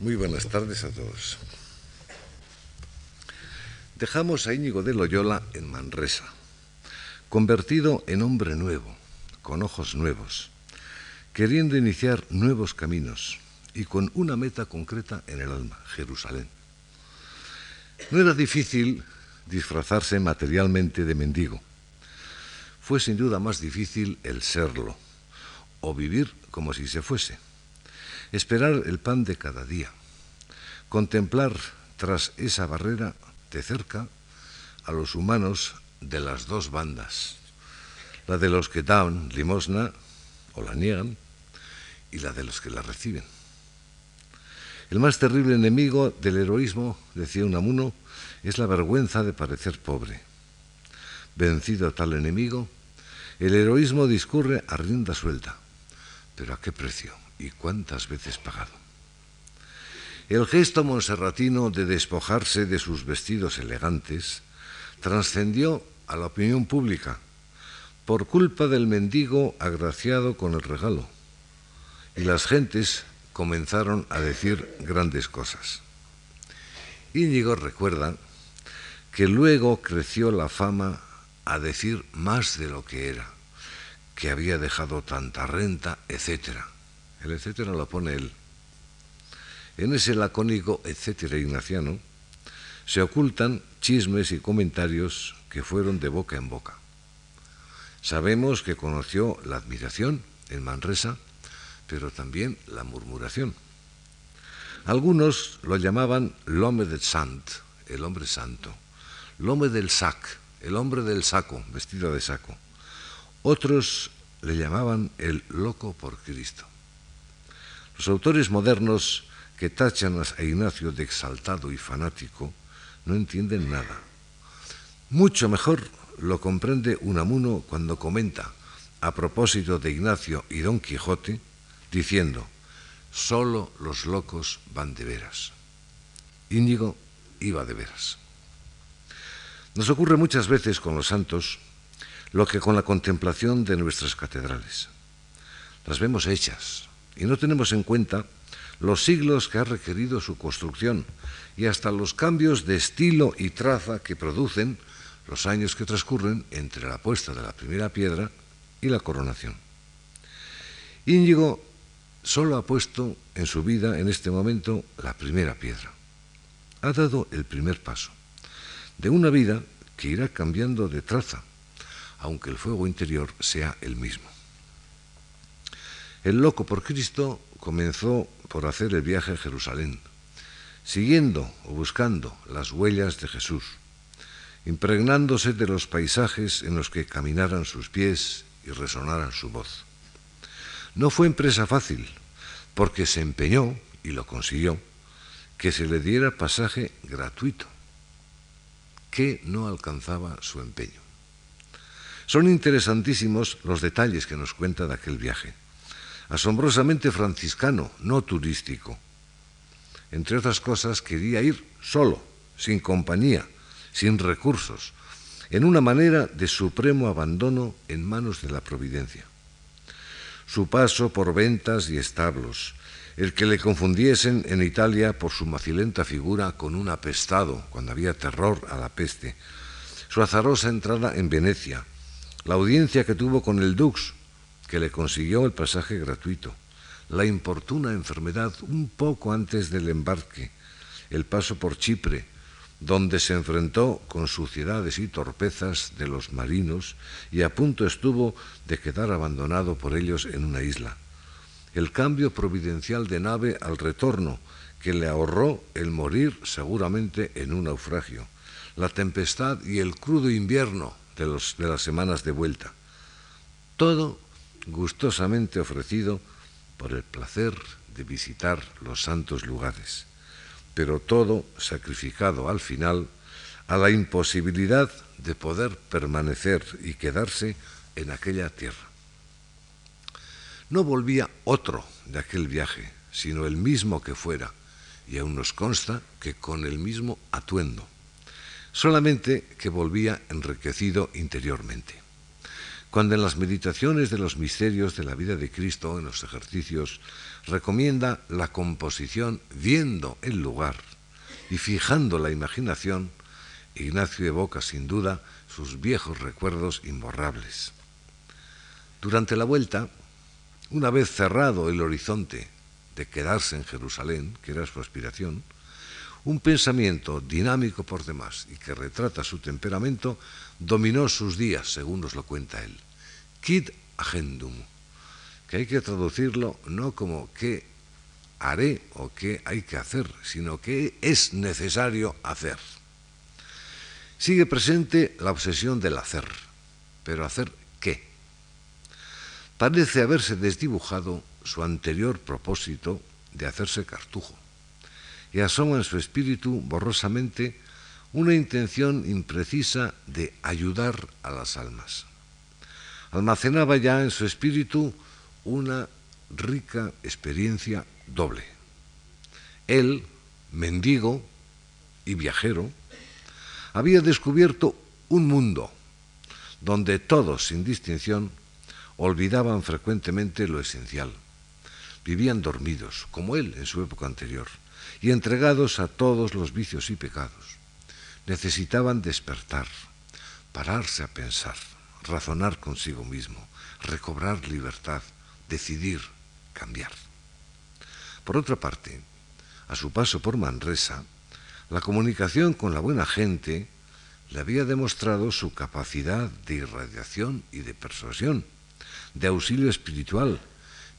Muy buenas tardes a todos. Dejamos a Íñigo de Loyola en Manresa, convertido en hombre nuevo, con ojos nuevos, queriendo iniciar nuevos caminos y con una meta concreta en el alma, Jerusalén. No era difícil disfrazarse materialmente de mendigo. Fue sin duda más difícil el serlo, o vivir como si se fuese esperar el pan de cada día, contemplar tras esa barrera de cerca a los humanos de las dos bandas, la de los que dan limosna o la niegan y la de los que la reciben. El más terrible enemigo del heroísmo, decía Unamuno, es la vergüenza de parecer pobre. Vencido tal enemigo, el heroísmo discurre a rienda suelta. ¿Pero a qué precio? Y cuántas veces pagado. El gesto monserratino de despojarse de sus vestidos elegantes trascendió a la opinión pública por culpa del mendigo agraciado con el regalo. Y las gentes comenzaron a decir grandes cosas. Íñigo recuerda que luego creció la fama a decir más de lo que era, que había dejado tanta renta, etcétera el etcétera lo pone él. En ese lacónico etcétera ignaciano se ocultan chismes y comentarios que fueron de boca en boca. Sabemos que conoció la admiración en Manresa, pero también la murmuración. Algunos lo llamaban l'homme de sant, el hombre santo, l'homme del sac, el hombre del saco, vestido de saco. Otros le llamaban el loco por Cristo. Los autores modernos que tachan a Ignacio de exaltado y fanático no entienden nada. Mucho mejor lo comprende Unamuno cuando comenta a propósito de Ignacio y Don Quijote, diciendo, solo los locos van de veras. Íñigo iba de veras. Nos ocurre muchas veces con los santos lo que con la contemplación de nuestras catedrales. Las vemos hechas, y no tenemos en cuenta los siglos que ha requerido su construcción y hasta los cambios de estilo y traza que producen los años que transcurren entre la puesta de la primera piedra y la coronación. Íñigo solo ha puesto en su vida en este momento la primera piedra. Ha dado el primer paso de una vida que irá cambiando de traza, aunque el fuego interior sea el mismo. El loco por Cristo comenzó por hacer el viaje a Jerusalén, siguiendo o buscando las huellas de Jesús, impregnándose de los paisajes en los que caminaran sus pies y resonaran su voz. No fue empresa fácil, porque se empeñó, y lo consiguió, que se le diera pasaje gratuito, que no alcanzaba su empeño. Son interesantísimos los detalles que nos cuenta de aquel viaje asombrosamente franciscano, no turístico. Entre otras cosas, quería ir solo, sin compañía, sin recursos, en una manera de supremo abandono en manos de la providencia. Su paso por ventas y establos, el que le confundiesen en Italia por su macilenta figura con un apestado cuando había terror a la peste, su azarosa entrada en Venecia, la audiencia que tuvo con el Dux, que le consiguió el pasaje gratuito, la importuna enfermedad un poco antes del embarque, el paso por Chipre, donde se enfrentó con suciedades y torpezas de los marinos y a punto estuvo de quedar abandonado por ellos en una isla. El cambio providencial de nave al retorno, que le ahorró el morir seguramente en un naufragio, la tempestad y el crudo invierno de, de las semanas de vuelta. Todo gustosamente ofrecido por el placer de visitar los santos lugares, pero todo sacrificado al final a la imposibilidad de poder permanecer y quedarse en aquella tierra. No volvía otro de aquel viaje, sino el mismo que fuera, y aún nos consta que con el mismo atuendo, solamente que volvía enriquecido interiormente. Cuando en las meditaciones de los misterios de la vida de Cristo, en los ejercicios, recomienda la composición viendo el lugar y fijando la imaginación, Ignacio evoca sin duda sus viejos recuerdos imborrables. Durante la vuelta, una vez cerrado el horizonte de quedarse en Jerusalén, que era su aspiración, un pensamiento dinámico por demás y que retrata su temperamento dominó sus días, según nos lo cuenta él. Quid agendum, que hay que traducirlo no como qué haré o qué hay que hacer, sino qué es necesario hacer. Sigue presente la obsesión del hacer, pero hacer qué. Parece haberse desdibujado su anterior propósito de hacerse cartujo y asoma en su espíritu borrosamente una intención imprecisa de ayudar a las almas. Almacenaba ya en su espíritu una rica experiencia doble. Él, mendigo y viajero, había descubierto un mundo donde todos, sin distinción, olvidaban frecuentemente lo esencial. Vivían dormidos, como él en su época anterior, y entregados a todos los vicios y pecados. Necesitaban despertar, pararse a pensar, razonar consigo mismo, recobrar libertad, decidir, cambiar. Por otra parte, a su paso por Manresa, la comunicación con la buena gente le había demostrado su capacidad de irradiación y de persuasión, de auxilio espiritual,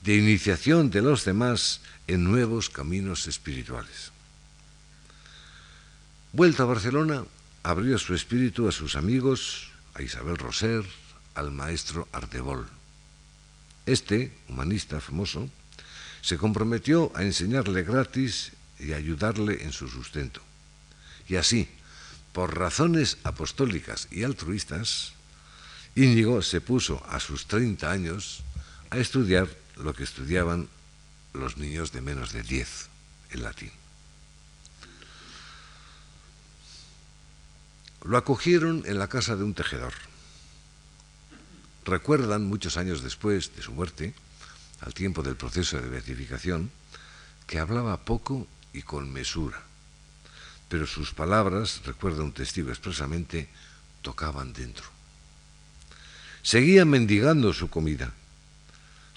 de iniciación de los demás en nuevos caminos espirituales. Vuelta a Barcelona, abrió su espíritu a sus amigos, a Isabel Roser, al maestro Ardebol. Este, humanista famoso, se comprometió a enseñarle gratis y ayudarle en su sustento. Y así, por razones apostólicas y altruistas, Íñigo se puso a sus 30 años a estudiar lo que estudiaban los niños de menos de 10 en latín. Lo acogieron en la casa de un tejedor. Recuerdan, muchos años después de su muerte, al tiempo del proceso de beatificación, que hablaba poco y con mesura, pero sus palabras, recuerda un testigo expresamente, tocaban dentro. Seguía mendigando su comida,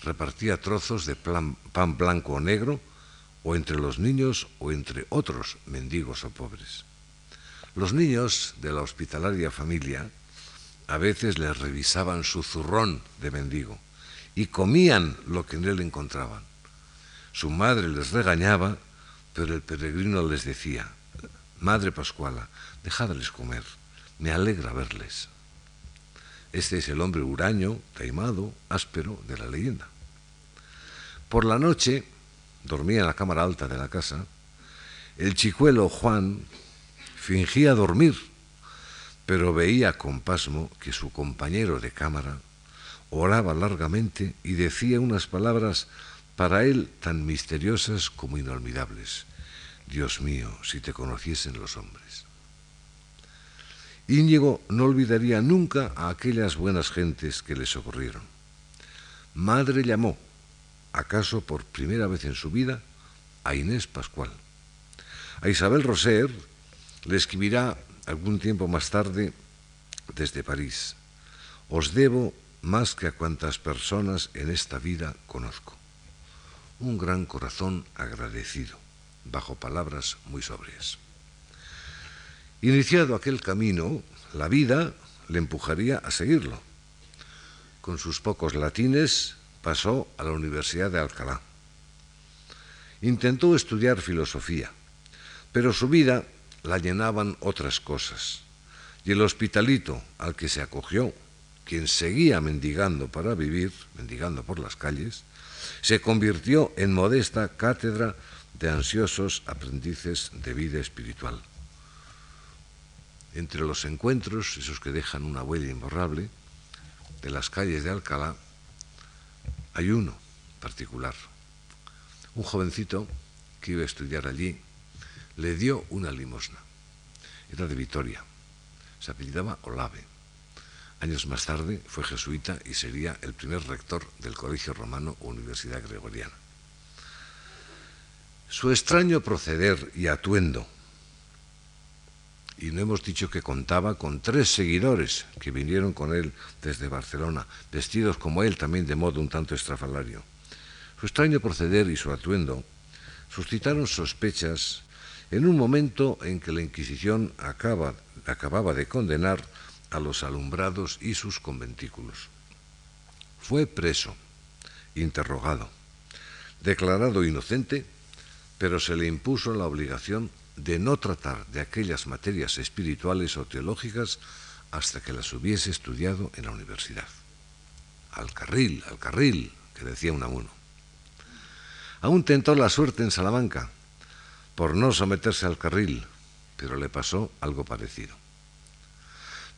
repartía trozos de pan blanco o negro, o entre los niños o entre otros mendigos o pobres. Los niños de la hospitalaria familia a veces les revisaban su zurrón de mendigo y comían lo que en él encontraban. Su madre les regañaba, pero el peregrino les decía, Madre Pascuala, dejadles comer, me alegra verles. Este es el hombre huraño, taimado, áspero de la leyenda. Por la noche, dormía en la cámara alta de la casa, el chicuelo Juan fingía dormir, pero veía con pasmo que su compañero de cámara oraba largamente y decía unas palabras para él tan misteriosas como inolvidables. Dios mío, si te conociesen los hombres. Íñigo no olvidaría nunca a aquellas buenas gentes que le socorrieron. Madre llamó, acaso por primera vez en su vida, a Inés Pascual. A Isabel Roser le escribirá algún tiempo más tarde desde París. Os debo más que a cuantas personas en esta vida conozco. Un gran corazón agradecido, bajo palabras muy sobrias. Iniciado aquel camino, la vida le empujaría a seguirlo. Con sus pocos latines pasó a la Universidad de Alcalá. Intentó estudiar filosofía, pero su vida la llenaban otras cosas. Y el hospitalito al que se acogió, quien seguía mendigando para vivir, mendigando por las calles, se convirtió en modesta cátedra de ansiosos aprendices de vida espiritual. Entre los encuentros, esos que dejan una huella imborrable, de las calles de Alcalá, hay uno particular. Un jovencito que iba a estudiar allí le dio una limosna. Era de Vitoria. Se apellidaba Olave. Años más tarde fue jesuita y sería el primer rector del Colegio Romano Universidad Gregoriana. Su extraño proceder y atuendo, y no hemos dicho que contaba con tres seguidores que vinieron con él desde Barcelona, vestidos como él también de modo un tanto estrafalario. Su extraño proceder y su atuendo suscitaron sospechas en un momento en que la Inquisición acababa de condenar a los alumbrados y sus conventículos. Fue preso, interrogado, declarado inocente, pero se le impuso la obligación de no tratar de aquellas materias espirituales o teológicas hasta que las hubiese estudiado en la universidad. Al carril, al carril, que decía un amuno. Aún tentó la suerte en Salamanca por no someterse al carril, pero le pasó algo parecido.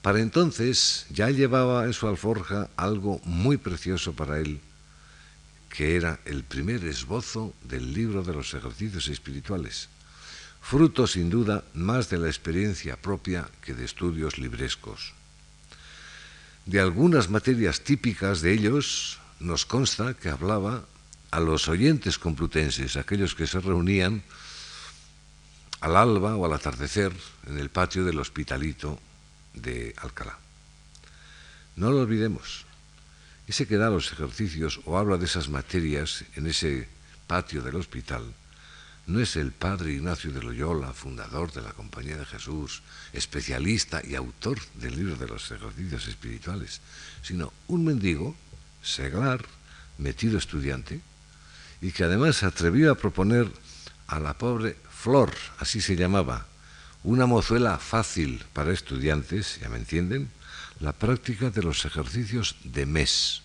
Para entonces ya llevaba en su alforja algo muy precioso para él, que era el primer esbozo del libro de los ejercicios espirituales, fruto sin duda más de la experiencia propia que de estudios librescos. De algunas materias típicas de ellos nos consta que hablaba a los oyentes complutenses, aquellos que se reunían al alba o al atardecer en el patio del hospitalito de Alcalá. No lo olvidemos. Ese que da los ejercicios o habla de esas materias en ese patio del hospital no es el padre Ignacio de Loyola, fundador de la Compañía de Jesús, especialista y autor del libro de los ejercicios espirituales, sino un mendigo, seglar, metido estudiante, y que además se atrevió a proponer a la pobre Flor, así se llamaba, una mozuela fácil para estudiantes, ya me entienden, la práctica de los ejercicios de mes,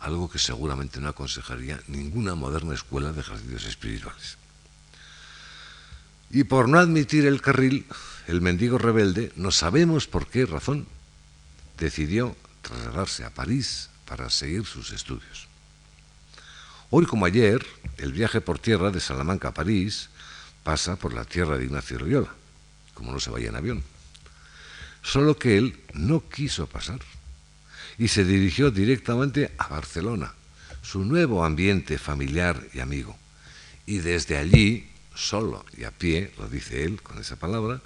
algo que seguramente no aconsejaría ninguna moderna escuela de ejercicios espirituales. Y por no admitir el carril, el mendigo rebelde, no sabemos por qué razón, decidió trasladarse a París para seguir sus estudios. Hoy como ayer, el viaje por tierra de Salamanca a París pasa por la tierra de Ignacio Loyola como no se vaya en avión. Solo que él no quiso pasar y se dirigió directamente a Barcelona, su nuevo ambiente familiar y amigo. Y desde allí, solo y a pie, lo dice él con esa palabra,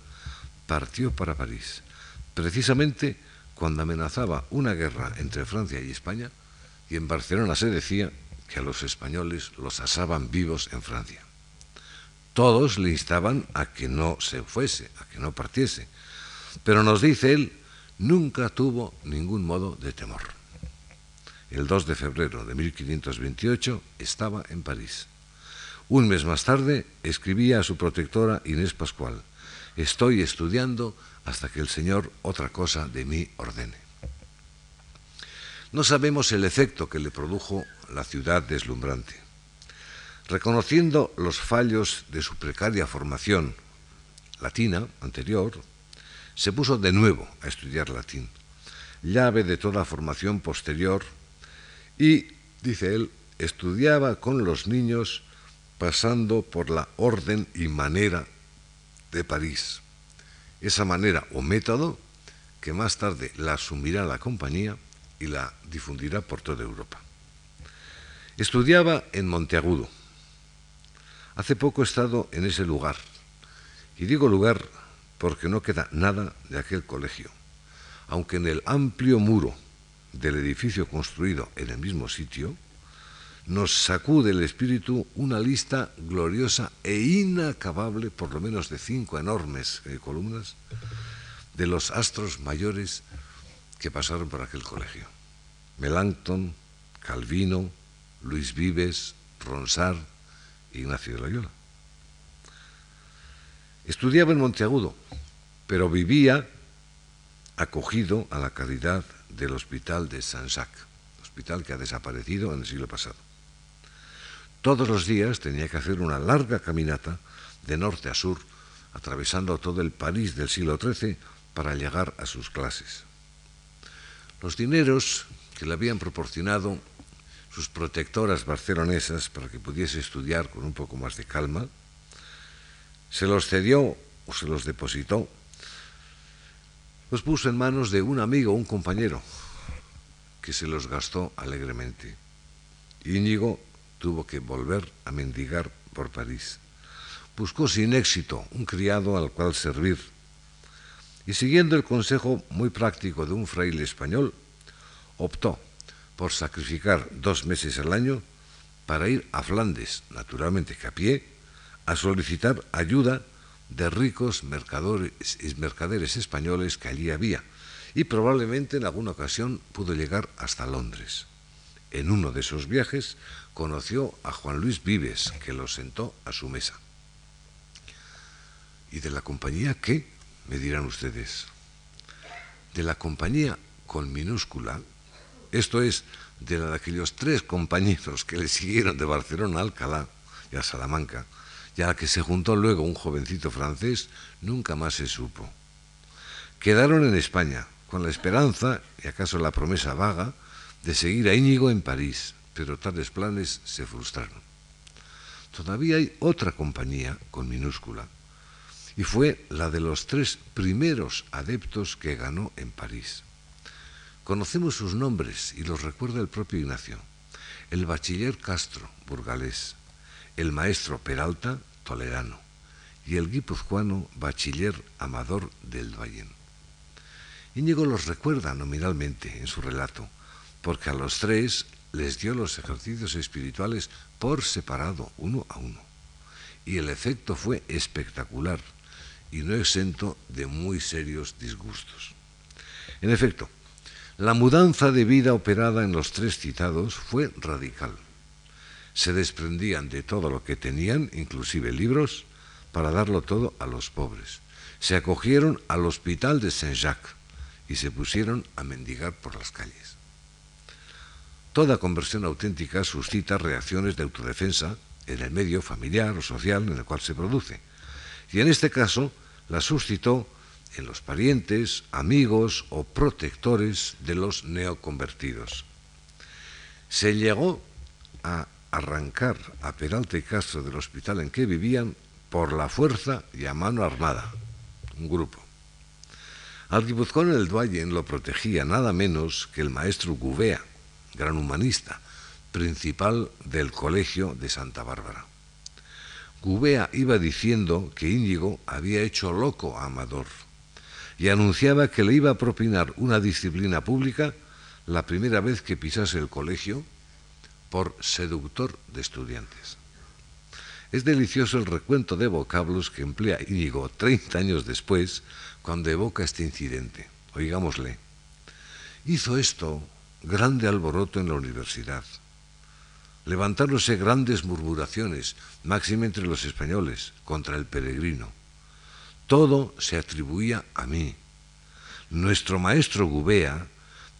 partió para París, precisamente cuando amenazaba una guerra entre Francia y España, y en Barcelona se decía que a los españoles los asaban vivos en Francia todos le instaban a que no se fuese, a que no partiese. Pero nos dice él, nunca tuvo ningún modo de temor. El 2 de febrero de 1528 estaba en París. Un mes más tarde escribía a su protectora Inés Pascual, estoy estudiando hasta que el Señor otra cosa de mí ordene. No sabemos el efecto que le produjo la ciudad deslumbrante. Reconociendo los fallos de su precaria formación latina anterior, se puso de nuevo a estudiar latín, llave de toda formación posterior, y, dice él, estudiaba con los niños pasando por la orden y manera de París. Esa manera o método que más tarde la asumirá la compañía y la difundirá por toda Europa. Estudiaba en Monteagudo, Hace poco he estado en ese lugar, y digo lugar porque no queda nada de aquel colegio, aunque en el amplio muro del edificio construido en el mismo sitio, nos sacude el espíritu una lista gloriosa e inacabable, por lo menos de cinco enormes eh, columnas, de los astros mayores que pasaron por aquel colegio. Melanchthon, Calvino, Luis Vives, Ronsard, Ignacio de Loyola. Estudiaba en Monteagudo, pero vivía acogido a la caridad del hospital de Saint-Jacques, hospital que ha desaparecido en el siglo pasado. Todos los días tenía que hacer una larga caminata de norte a sur, atravesando todo el París del siglo XIII para llegar a sus clases. Los dineros que le habían proporcionado sus protectoras barcelonesas para que pudiese estudiar con un poco más de calma, se los cedió o se los depositó, los puso en manos de un amigo, un compañero, que se los gastó alegremente. Íñigo tuvo que volver a mendigar por París. Buscó sin éxito un criado al cual servir y siguiendo el consejo muy práctico de un fraile español, optó por sacrificar dos meses al año para ir a Flandes, naturalmente que a pie, a solicitar ayuda de ricos mercaderes españoles que allí había, y probablemente en alguna ocasión pudo llegar hasta Londres. En uno de esos viajes conoció a Juan Luis Vives, que lo sentó a su mesa. ¿Y de la compañía qué? me dirán ustedes. De la compañía con minúscula, esto es, de la de aquellos tres compañeros que le siguieron de Barcelona a Alcalá y a Salamanca, y a la que se juntó luego un jovencito francés, nunca más se supo. Quedaron en España, con la esperanza, y acaso la promesa vaga, de seguir a Íñigo en París, pero tales planes se frustraron. Todavía hay otra compañía, con minúscula, y fue la de los tres primeros adeptos que ganó en París. Conocemos sus nombres y los recuerda el propio Ignacio. El bachiller Castro, burgalés, el maestro Peralta, tolerano, y el guipuzcoano bachiller Amador del Valle. Íñigo los recuerda nominalmente en su relato, porque a los tres les dio los ejercicios espirituales por separado, uno a uno. Y el efecto fue espectacular y no exento de muy serios disgustos. En efecto, la mudanza de vida operada en los tres citados fue radical. Se desprendían de todo lo que tenían, inclusive libros, para darlo todo a los pobres. Se acogieron al hospital de Saint-Jacques y se pusieron a mendigar por las calles. Toda conversión auténtica suscita reacciones de autodefensa en el medio familiar o social en el cual se produce. Y en este caso, la suscitó en los parientes, amigos o protectores de los neoconvertidos. Se llegó a arrancar a Peralta y Castro del hospital en que vivían por la fuerza y a mano armada, un grupo. Al guipuzcoano el Duayen lo protegía nada menos que el maestro Gubea, gran humanista, principal del Colegio de Santa Bárbara. Gubea iba diciendo que Íñigo había hecho loco a Amador y anunciaba que le iba a propinar una disciplina pública la primera vez que pisase el colegio por seductor de estudiantes. Es delicioso el recuento de vocablos que emplea Íñigo 30 años después cuando evoca este incidente. Oigámosle. Hizo esto grande alboroto en la universidad levantáronse grandes murmuraciones, máxime entre los españoles, contra el peregrino. Todo se atribuía a mí. Nuestro maestro Gubea,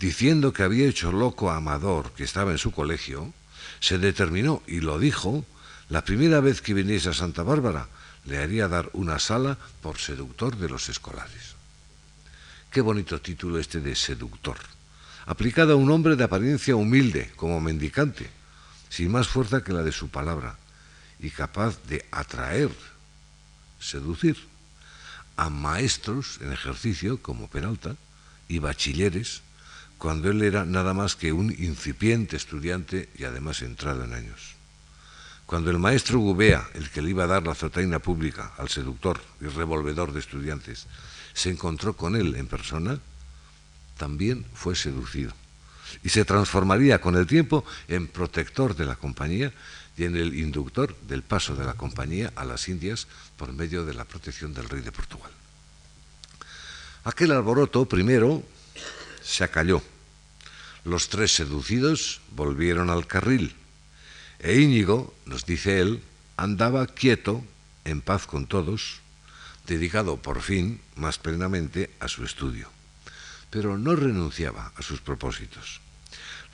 diciendo que había hecho loco a Amador, que estaba en su colegio, se determinó y lo dijo, la primera vez que viniese a Santa Bárbara, le haría dar una sala por seductor de los escolares. Qué bonito título este de seductor, aplicado a un hombre de apariencia humilde, como mendicante sin más fuerza que la de su palabra y capaz de atraer, seducir a maestros en ejercicio como Peralta y bachilleres cuando él era nada más que un incipiente estudiante y además entrado en años. Cuando el maestro Gubea, el que le iba a dar la zotaina pública al seductor y revolvedor de estudiantes, se encontró con él en persona, también fue seducido y se transformaría con el tiempo en protector de la compañía y en el inductor del paso de la compañía a las Indias por medio de la protección del rey de Portugal. Aquel alboroto primero se acalló. Los tres seducidos volvieron al carril e Íñigo, nos dice él, andaba quieto, en paz con todos, dedicado por fin más plenamente a su estudio pero no renunciaba a sus propósitos.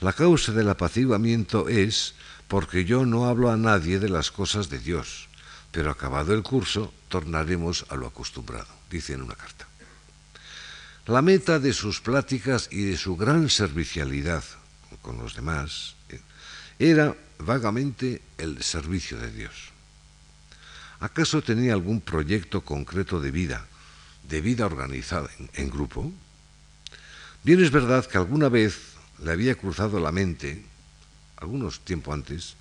La causa del apaciguamiento es porque yo no hablo a nadie de las cosas de Dios, pero acabado el curso tornaremos a lo acostumbrado, dice en una carta. La meta de sus pláticas y de su gran servicialidad con los demás era vagamente el servicio de Dios. ¿Acaso tenía algún proyecto concreto de vida, de vida organizada en, grupo? Bien es verdad que alguna vez le había cruzado la mente, algunos tiempo antes,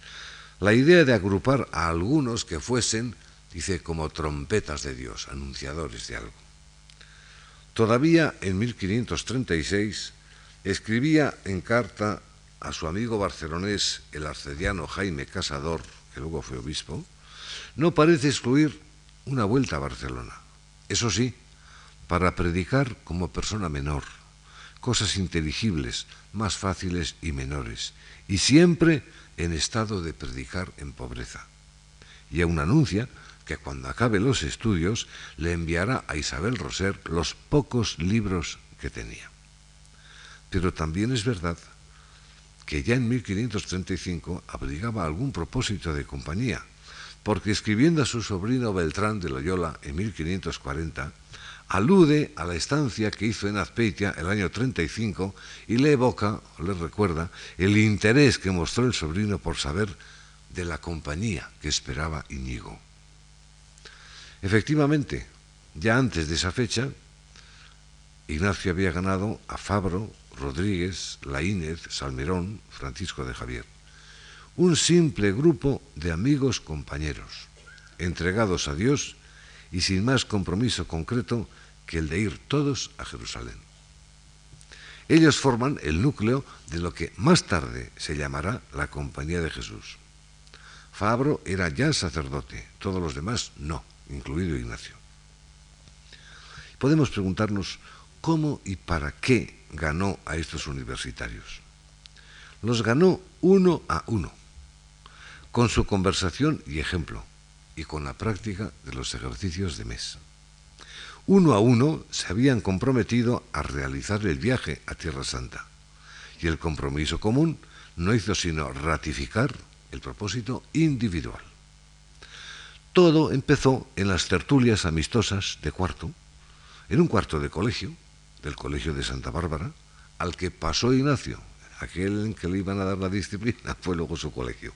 la idea de agrupar a algunos que fuesen, dice, como trompetas de Dios, anunciadores de algo. Todavía en 1536 escribía en carta a su amigo barcelonés, el arcediano Jaime Casador, que luego fue obispo, no parece excluir una vuelta a Barcelona. Eso sí, para predicar como persona menor, cosas inteligibles, más fáciles y menores, y siempre en estado de predicar en pobreza. Y aún anuncia que cuando acabe los estudios le enviará a Isabel Roser los pocos libros que tenía. Pero también es verdad que ya en 1535 abrigaba algún propósito de compañía, porque escribiendo a su sobrino Beltrán de Loyola en 1540, alude a la estancia que hizo en Azpeitia el año 35 y le evoca, le recuerda, el interés que mostró el sobrino por saber de la compañía que esperaba Íñigo. Efectivamente, ya antes de esa fecha, Ignacio había ganado a Fabro, Rodríguez, Laínez, Salmerón, Francisco de Javier. Un simple grupo de amigos compañeros, entregados a Dios y sin más compromiso concreto que el de ir todos a Jerusalén. Ellos forman el núcleo de lo que más tarde se llamará la Compañía de Jesús. Fabro era ya sacerdote, todos los demás no, incluido Ignacio. Podemos preguntarnos cómo y para qué ganó a estos universitarios. Los ganó uno a uno, con su conversación y ejemplo, y con la práctica de los ejercicios de mes. Uno a uno se habían comprometido a realizar el viaje a Tierra Santa, y el compromiso común no hizo sino ratificar el propósito individual. Todo empezó en las tertulias amistosas de cuarto, en un cuarto de colegio, del Colegio de Santa Bárbara, al que pasó Ignacio, aquel en que le iban a dar la disciplina, fue luego su colegio.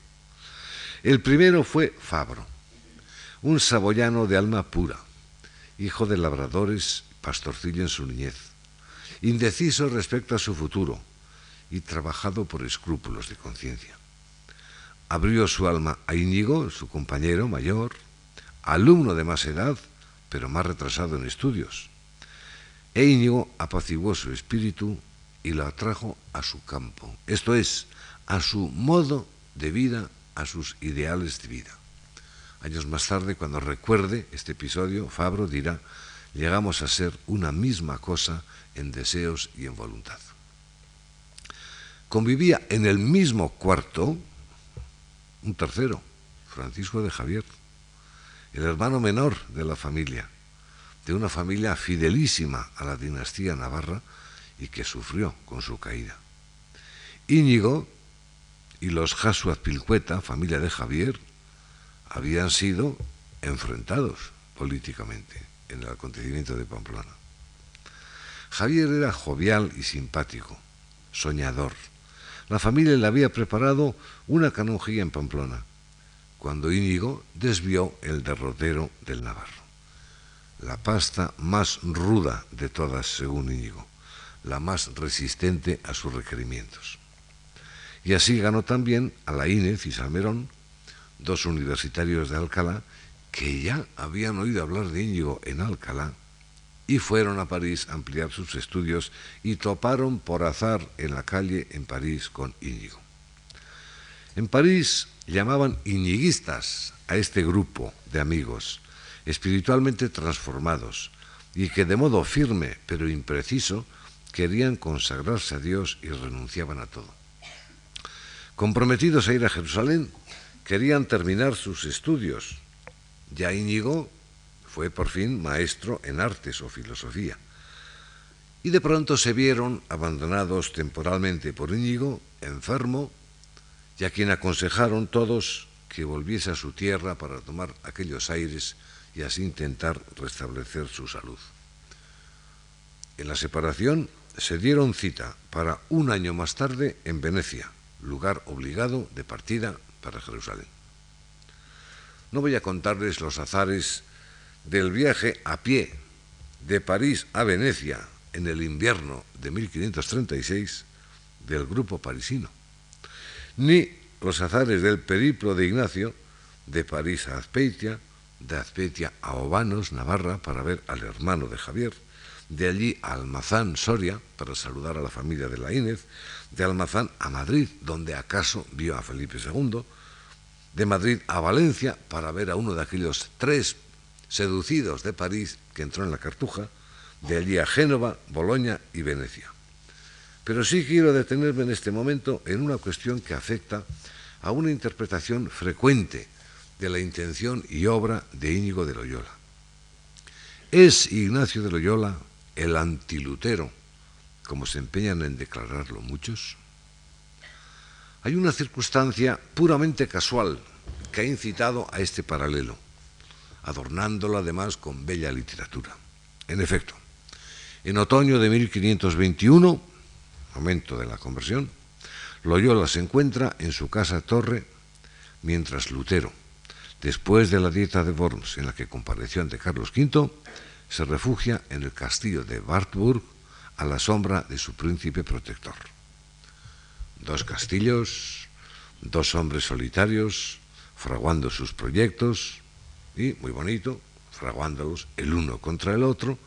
El primero fue Fabro, un saboyano de alma pura, hijo de labradores, pastorcillo en su niñez, indeciso respecto a su futuro y trabajado por escrúpulos de conciencia. Abrió su alma a Íñigo, su compañero mayor, alumno de más edad, pero más retrasado en estudios. E Íñigo apaciguó su espíritu y lo atrajo a su campo, esto es, a su modo de vida, a sus ideales de vida. Años más tarde, cuando recuerde este episodio, Fabro dirá, llegamos a ser una misma cosa en deseos y en voluntad. Convivía en el mismo cuarto un tercero, Francisco de Javier, el hermano menor de la familia, de una familia fidelísima a la dinastía navarra y que sufrió con su caída. Íñigo y los Pilcueta, familia de Javier, habían sido enfrentados políticamente en el acontecimiento de Pamplona. Javier era jovial y simpático, soñador. La familia le había preparado una canonjía en Pamplona, cuando Íñigo desvió el derrotero del Navarro. La pasta más ruda de todas, según Íñigo, la más resistente a sus requerimientos. Y así ganó también a la Inés y Salmerón, dos universitarios de Alcalá que ya habían oído hablar de Íñigo en Alcalá y fueron a París a ampliar sus estudios y toparon por azar en la calle en París con Íñigo. En París llamaban iñiguistas a este grupo de amigos espiritualmente transformados y que de modo firme pero impreciso querían consagrarse a Dios y renunciaban a todo. Comprometidos a ir a Jerusalén, querían terminar sus estudios. Ya Íñigo fue por fin maestro en artes o filosofía. Y de pronto se vieron abandonados temporalmente por Íñigo, enfermo, y a quien aconsejaron todos que volviese a su tierra para tomar aquellos aires y así intentar restablecer su salud. En la separación se dieron cita para un año más tarde en Venecia, lugar obligado de partida para Jerusalén. No voy a contarles los azares del viaje a pie de París a Venecia en el invierno de 1536, del grupo parisino, ni los azares del periplo de Ignacio de París a Azpeitia, de Azpeitia a Obanos, Navarra, para ver al hermano de Javier, de allí a Almazán, Soria, para saludar a la familia de la Inés, de Almazán a Madrid, donde acaso vio a Felipe II, de Madrid a Valencia, para ver a uno de aquellos tres seducidos de París que entró en la Cartuja, de allí a Génova, Boloña y Venecia. Pero sí quiero detenerme en este momento en una cuestión que afecta a una interpretación frecuente de la intención y obra de Íñigo de Loyola. ¿Es Ignacio de Loyola el antilutero, como se empeñan en declararlo muchos? Hay una circunstancia puramente casual que ha incitado a este paralelo, adornándolo además con bella literatura. En efecto, en otoño de 1521, momento de la conversión, Loyola se encuentra en su casa torre mientras Lutero, después de la dieta de Worms en la que compareció ante Carlos V, se refugia en el castillo de Wartburg a la sombra de su príncipe protector. Dos castillos, dos hombres solitarios, fraguando sus proyectos y, muy bonito, fraguándolos el uno contra el otro,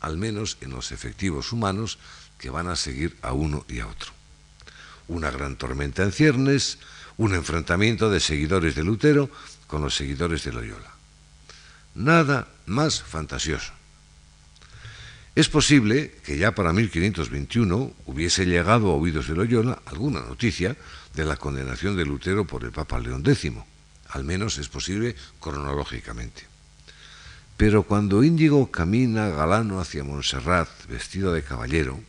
al menos en los efectivos humanos que van a seguir a uno y a otro. Una gran tormenta en ciernes, un enfrentamiento de seguidores de Lutero con los seguidores de Loyola. Nada más fantasioso. Es posible que ya para 1521 hubiese llegado a oídos de Loyola alguna noticia de la condenación de Lutero por el Papa León X, al menos es posible cronológicamente. Pero cuando Índigo camina galano hacia Montserrat, vestido de caballero,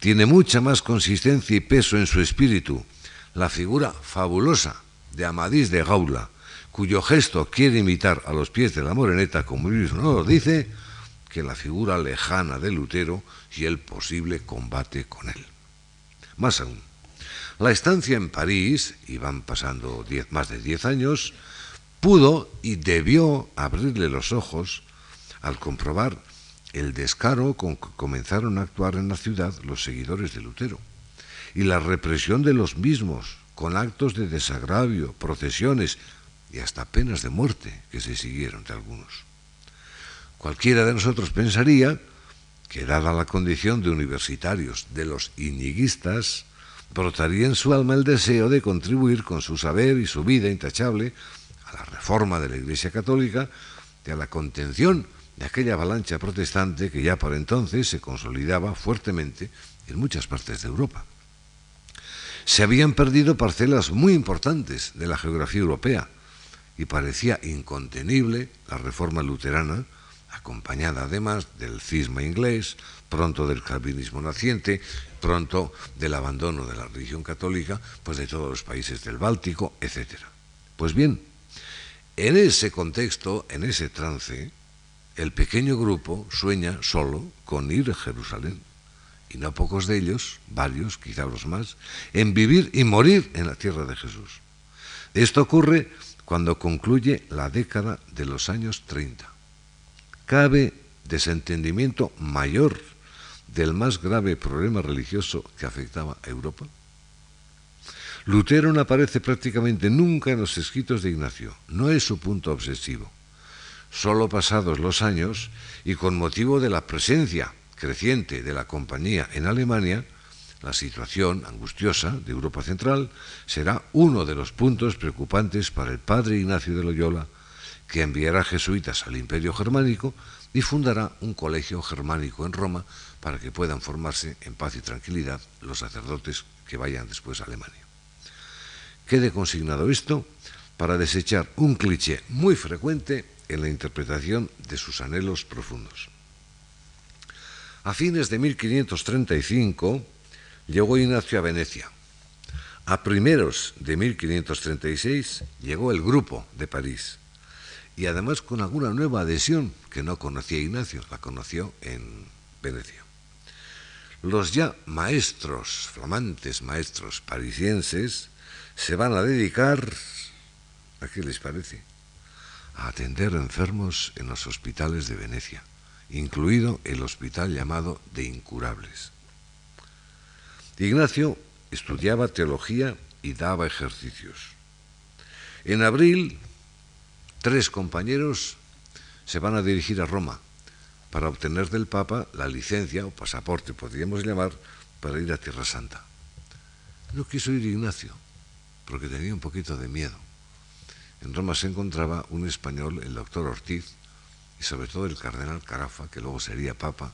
tiene mucha más consistencia y peso en su espíritu la figura fabulosa de Amadís de Gaula, cuyo gesto quiere imitar a los pies de la moreneta, como Luis lo dice, la figura lejana de Lutero y el posible combate con él. Más aún, la estancia en París, y van pasando más de diez años, pudo y debió abrirle los ojos al comprobar el descaro con que comenzaron a actuar en la ciudad los seguidores de Lutero y la represión de los mismos con actos de desagravio, procesiones y hasta penas de muerte que se siguieron de algunos. Cualquiera de nosotros pensaría que, dada la condición de universitarios de los iñiguistas, brotaría en su alma el deseo de contribuir con su saber y su vida intachable a la reforma de la Iglesia Católica y a la contención de aquella avalancha protestante que ya por entonces se consolidaba fuertemente en muchas partes de Europa. Se habían perdido parcelas muy importantes de la geografía europea y parecía incontenible la reforma luterana, acompañada además del cisma inglés, pronto del calvinismo naciente, pronto del abandono de la religión católica, pues de todos los países del Báltico, etc. Pues bien, en ese contexto, en ese trance, el pequeño grupo sueña solo con ir a Jerusalén, y no pocos de ellos, varios, quizá los más, en vivir y morir en la tierra de Jesús. Esto ocurre cuando concluye la década de los años 30. Cabe desentendimiento mayor del más grave problema religioso que afectaba a Europa. Lutero no aparece prácticamente nunca en los escritos de Ignacio, no es su punto obsesivo. Solo pasados los años y con motivo de la presencia creciente de la compañía en Alemania, la situación angustiosa de Europa Central será uno de los puntos preocupantes para el padre Ignacio de Loyola, que enviará jesuitas al Imperio Germánico y fundará un colegio germánico en Roma para que puedan formarse en paz y tranquilidad los sacerdotes que vayan después a Alemania. Quede consignado esto para desechar un cliché muy frecuente en la interpretación de sus anhelos profundos. A fines de 1535 llegó Ignacio a Venecia. A primeros de 1536 llegó el grupo de París y además con alguna nueva adhesión que no conocía Ignacio, la conoció en Venecia. Los ya maestros, flamantes maestros parisienses, se van a dedicar, ¿a qué les parece? A atender enfermos en los hospitales de Venecia, incluido el hospital llamado de Incurables. Ignacio estudiaba teología y daba ejercicios. En abril, tres compañeros se van a dirigir a Roma para obtener del Papa la licencia o pasaporte, podríamos llamar, para ir a Tierra Santa. No quiso ir Ignacio, porque tenía un poquito de miedo. En Roma se encontraba un español, el doctor Ortiz, y sobre todo el cardenal Carafa, que luego sería Papa,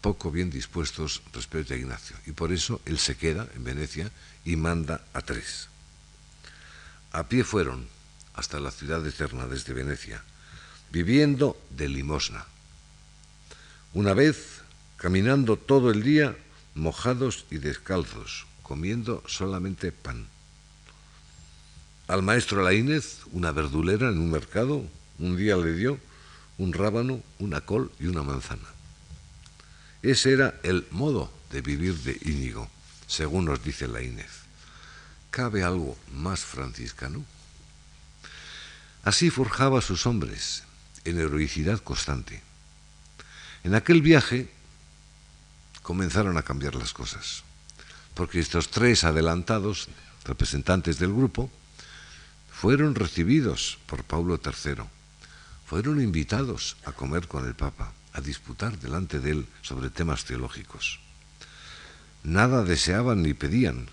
poco bien dispuestos respecto a Ignacio. Y por eso él se queda en Venecia y manda a tres. A pie fueron hasta la ciudad eterna desde Venecia, viviendo de limosna. Una vez, caminando todo el día, mojados y descalzos, comiendo solamente pan. Al maestro Laínez, una verdulera en un mercado, un día le dio un rábano, una col y una manzana. Ese era el modo de vivir de Íñigo, según nos dice Laínez. ¿Cabe algo más franciscano? Así forjaba a sus hombres, en heroicidad constante. En aquel viaje comenzaron a cambiar las cosas, porque estos tres adelantados, representantes del grupo, fueron recibidos por Paulo III, fueron invitados a comer con el Papa, a disputar delante de él sobre temas teológicos. Nada deseaban ni pedían,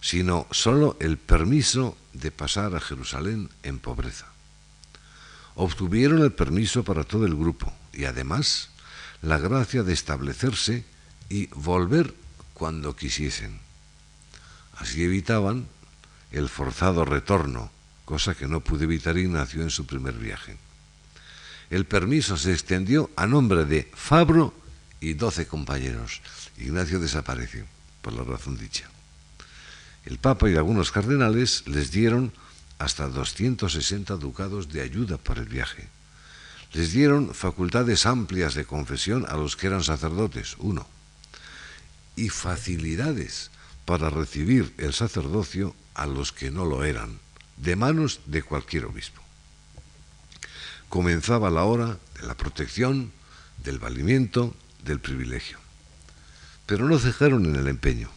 sino sólo el permiso de pasar a Jerusalén en pobreza. Obtuvieron el permiso para todo el grupo y además la gracia de establecerse y volver cuando quisiesen. Así evitaban el forzado retorno, cosa que no pudo evitar Ignacio en su primer viaje. El permiso se extendió a nombre de Fabro y doce compañeros. Ignacio desapareció, por la razón dicha. El Papa y algunos cardenales les dieron hasta 260 ducados de ayuda para el viaje. Les dieron facultades amplias de confesión a los que eran sacerdotes, uno, y facilidades para recibir el sacerdocio a los que no lo eran, de manos de cualquier obispo. Comenzaba la hora de la protección, del valimiento, del privilegio. Pero no cejaron en el empeño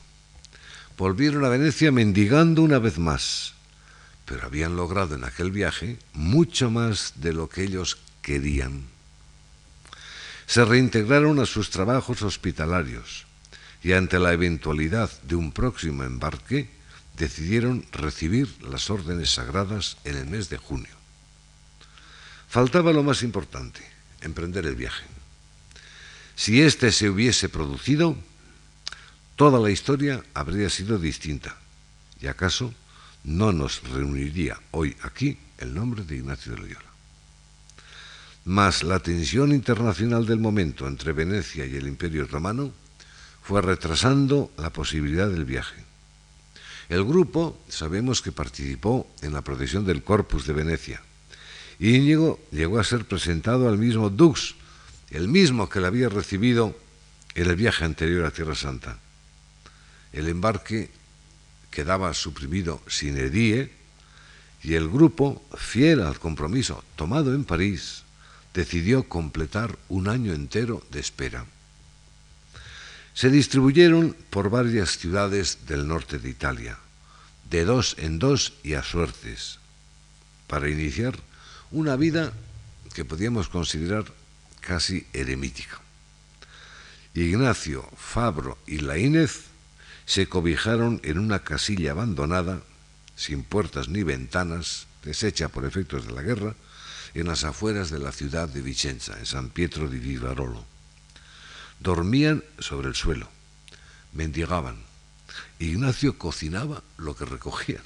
volvieron a Venecia mendigando una vez más, pero habían logrado en aquel viaje mucho más de lo que ellos querían. Se reintegraron a sus trabajos hospitalarios y ante la eventualidad de un próximo embarque decidieron recibir las órdenes sagradas en el mes de junio. Faltaba lo más importante, emprender el viaje. Si éste se hubiese producido, toda la historia habría sido distinta. ¿Y acaso no nos reuniría hoy aquí el nombre de Ignacio de Loyola? Mas la tensión internacional del momento entre Venecia y el Imperio Romano fue retrasando la posibilidad del viaje. El grupo sabemos que participó en la protección del Corpus de Venecia. Íñigo llegó a ser presentado al mismo Dux, el mismo que le había recibido en el viaje anterior a Tierra Santa el embarque quedaba suprimido sin edie y el grupo, fiel al compromiso tomado en París, decidió completar un año entero de espera. Se distribuyeron por varias ciudades del norte de Italia, de dos en dos y a suertes, para iniciar una vida que podíamos considerar casi eremítica. Ignacio, Fabro y Laínez se cobijaron en una casilla abandonada, sin puertas ni ventanas, deshecha por efectos de la guerra, en las afueras de la ciudad de Vicenza, en San Pietro di Vivarolo. Dormían sobre el suelo, mendigaban. Ignacio cocinaba lo que recogían.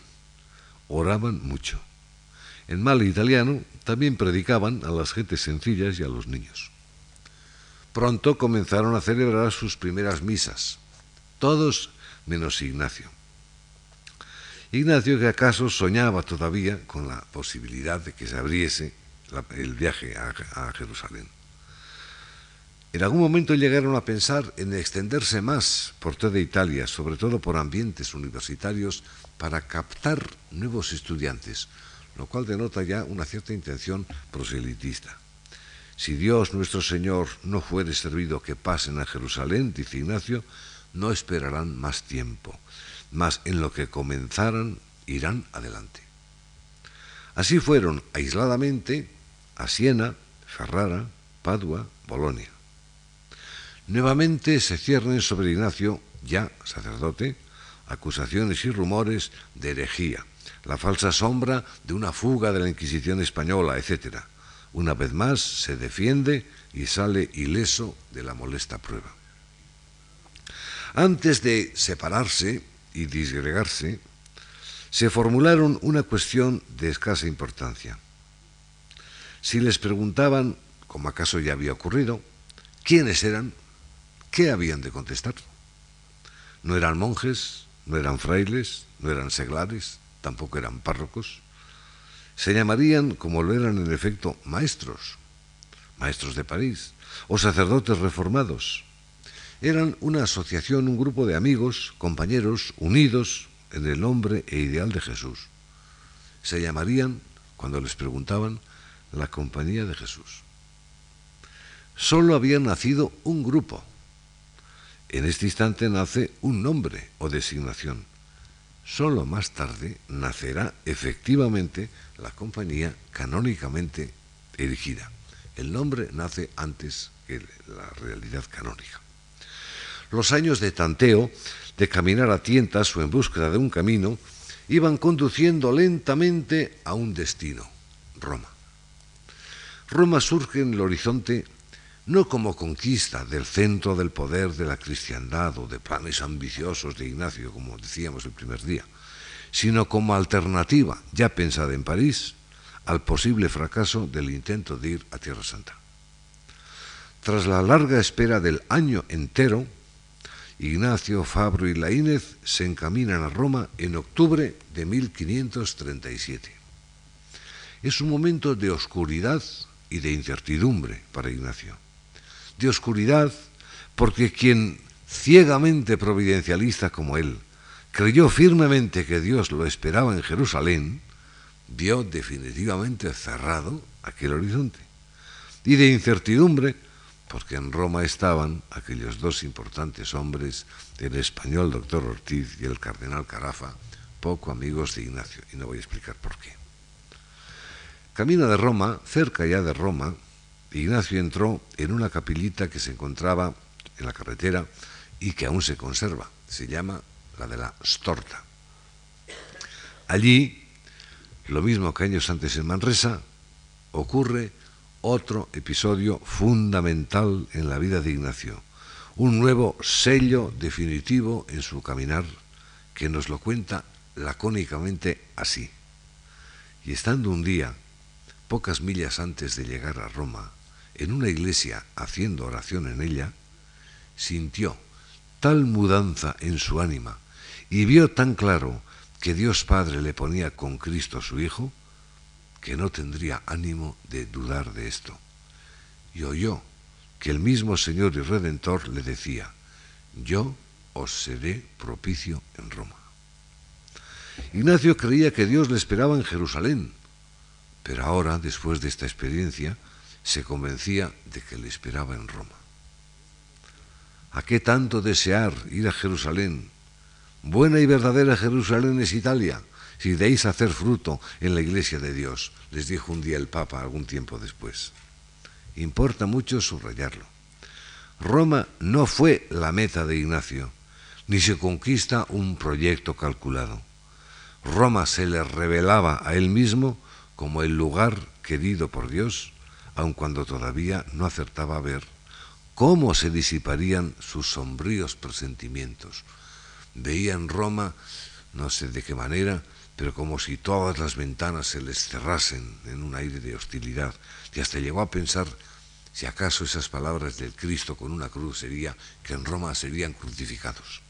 Oraban mucho. En mal italiano también predicaban a las gentes sencillas y a los niños. Pronto comenzaron a celebrar sus primeras misas. Todos menos Ignacio. Ignacio que acaso soñaba todavía con la posibilidad de que se abriese el viaje a, a Jerusalén. En algún momento llegaron a pensar en extenderse más por toda Italia, sobre todo por ambientes universitarios, para captar nuevos estudiantes, lo cual denota ya una cierta intención proselitista. Si Dios nuestro Señor no fuere servido que pasen a Jerusalén, dice Ignacio, no esperarán más tiempo, mas en lo que comenzaran irán adelante. Así fueron aisladamente a Siena, Ferrara, Padua, Bolonia. Nuevamente se ciernen sobre Ignacio, ya sacerdote, acusaciones y rumores de herejía, la falsa sombra de una fuga de la Inquisición española, etc. Una vez más se defiende y sale ileso de la molesta prueba. Antes de separarse y disgregarse, se formularon una cuestión de escasa importancia. Si les preguntaban, como acaso ya había ocurrido, quiénes eran, ¿qué habían de contestar? No eran monjes, no eran frailes, no eran seglares, tampoco eran párrocos. Se llamarían, como lo eran en efecto, maestros, maestros de París, o sacerdotes reformados. Eran una asociación, un grupo de amigos, compañeros, unidos en el nombre e ideal de Jesús. Se llamarían, cuando les preguntaban, la compañía de Jesús. Solo había nacido un grupo. En este instante nace un nombre o designación. Solo más tarde nacerá efectivamente la compañía canónicamente erigida. El nombre nace antes que la realidad canónica. Los años de tanteo, de caminar a tientas o en búsqueda de un camino, iban conduciendo lentamente a un destino, Roma. Roma surge en el horizonte no como conquista del centro del poder de la cristiandad o de planes ambiciosos de Ignacio, como decíamos el primer día, sino como alternativa, ya pensada en París, al posible fracaso del intento de ir a Tierra Santa. Tras la larga espera del año entero, Ignacio, Fabro y Laínez se encaminan a Roma en octubre de 1537. Es un momento de oscuridad y de incertidumbre para Ignacio. De oscuridad porque quien ciegamente providencialista como él creyó firmemente que Dios lo esperaba en Jerusalén, vio definitivamente cerrado aquel horizonte. Y de incertidumbre, porque en Roma estaban aquellos dos importantes hombres, el español doctor Ortiz y el cardenal Carafa, poco amigos de Ignacio, y no voy a explicar por qué. Camino de Roma, cerca ya de Roma, Ignacio entró en una capillita que se encontraba en la carretera y que aún se conserva. Se llama la de la Storta. Allí lo mismo que años antes en Manresa, ocurre otro episodio fundamental en la vida de Ignacio, un nuevo sello definitivo en su caminar que nos lo cuenta lacónicamente así. Y estando un día, pocas millas antes de llegar a Roma, en una iglesia haciendo oración en ella, sintió tal mudanza en su ánima y vio tan claro que Dios Padre le ponía con Cristo su Hijo, que no tendría ánimo de dudar de esto. Y oyó que el mismo Señor y Redentor le decía, yo os seré propicio en Roma. Ignacio creía que Dios le esperaba en Jerusalén, pero ahora, después de esta experiencia, se convencía de que le esperaba en Roma. ¿A qué tanto desear ir a Jerusalén Buena y verdadera Jerusalén es Italia, si deis hacer fruto en la iglesia de Dios, les dijo un día el Papa algún tiempo después. Importa mucho subrayarlo. Roma no fue la meta de Ignacio, ni se conquista un proyecto calculado. Roma se le revelaba a él mismo como el lugar querido por Dios, aun cuando todavía no acertaba a ver cómo se disiparían sus sombríos presentimientos, veía en Roma, no sé de qué manera, pero como si todas las ventanas se les cerrasen en un aire de hostilidad, y hasta llegó a pensar si acaso esas palabras del Cristo con una cruz sería que en Roma serían crucificados.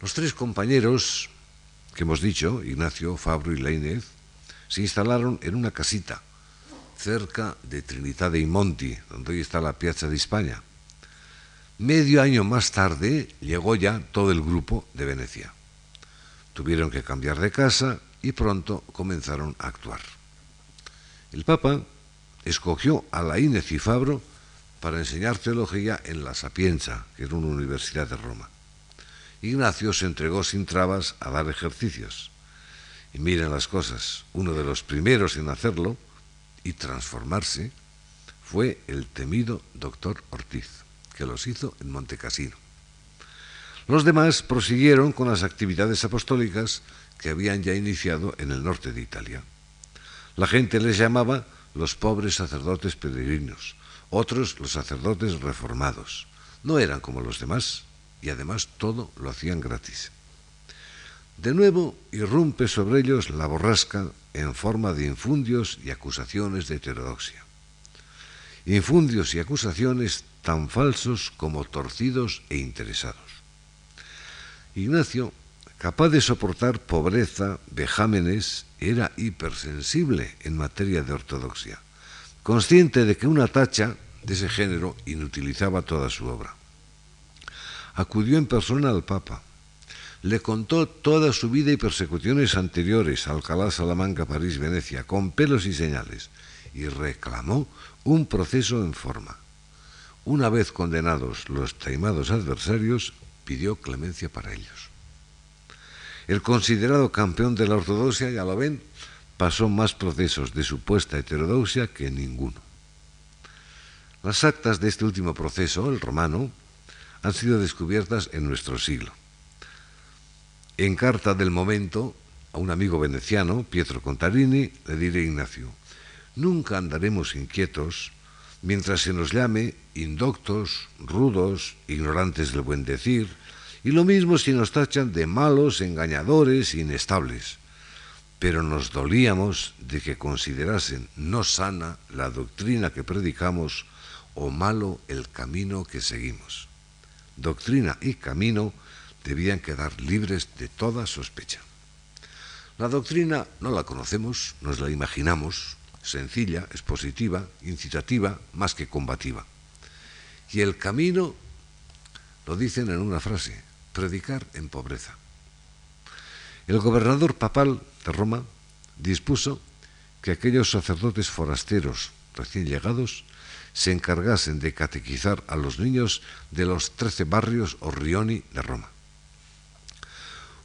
Los tres compañeros que hemos dicho, Ignacio, Fabro y Leinez, se instalaron en una casita cerca de Trinidad de Monti, donde hoy está la Piazza de España. Medio año más tarde llegó ya todo el grupo de Venecia. Tuvieron que cambiar de casa y pronto comenzaron a actuar. El Papa escogió a Laínez y Fabro para enseñar teología en la Sapienza, que era una universidad de Roma. Ignacio se entregó sin trabas a dar ejercicios. Y miren las cosas, uno de los primeros en hacerlo y transformarse fue el temido doctor Ortiz, que los hizo en Montecasino. Los demás prosiguieron con las actividades apostólicas que habían ya iniciado en el norte de Italia. La gente les llamaba los pobres sacerdotes peregrinos, otros los sacerdotes reformados. No eran como los demás y además todo lo hacían gratis. De nuevo irrumpe sobre ellos la borrasca en forma de infundios y acusaciones de heterodoxia. Infundios y acusaciones tan falsos como torcidos e interesados. Ignacio, capaz de soportar pobreza, vejámenes, era hipersensible en materia de ortodoxia, consciente de que una tacha de ese género inutilizaba toda su obra. Acudió en persona al Papa, le contó toda su vida y persecuciones anteriores, Alcalá, Salamanca, París, Venecia, con pelos y señales, y reclamó un proceso en forma. Una vez condenados los taimados adversarios, pidió clemencia para ellos. El considerado campeón de la ortodoxia, ya lo ven, pasó más procesos de supuesta heterodoxia que ninguno. Las actas de este último proceso, el romano, han sido descubiertas en nuestro siglo. En carta del momento a un amigo veneciano, Pietro Contarini, le diré Ignacio, nunca andaremos inquietos mientras se nos llame indoctos, rudos, ignorantes del buen decir, y lo mismo si nos tachan de malos, engañadores, inestables. Pero nos dolíamos de que considerasen no sana la doctrina que predicamos o malo el camino que seguimos. Doctrina y camino debían quedar libres de toda sospecha. La doctrina no la conocemos, nos la imaginamos, sencilla, expositiva, incitativa, más que combativa. Y el camino, lo dicen en una frase, predicar en pobreza. El gobernador papal de Roma dispuso que aquellos sacerdotes forasteros recién llegados se encargasen de catequizar a los niños de los trece barrios o rioni de Roma.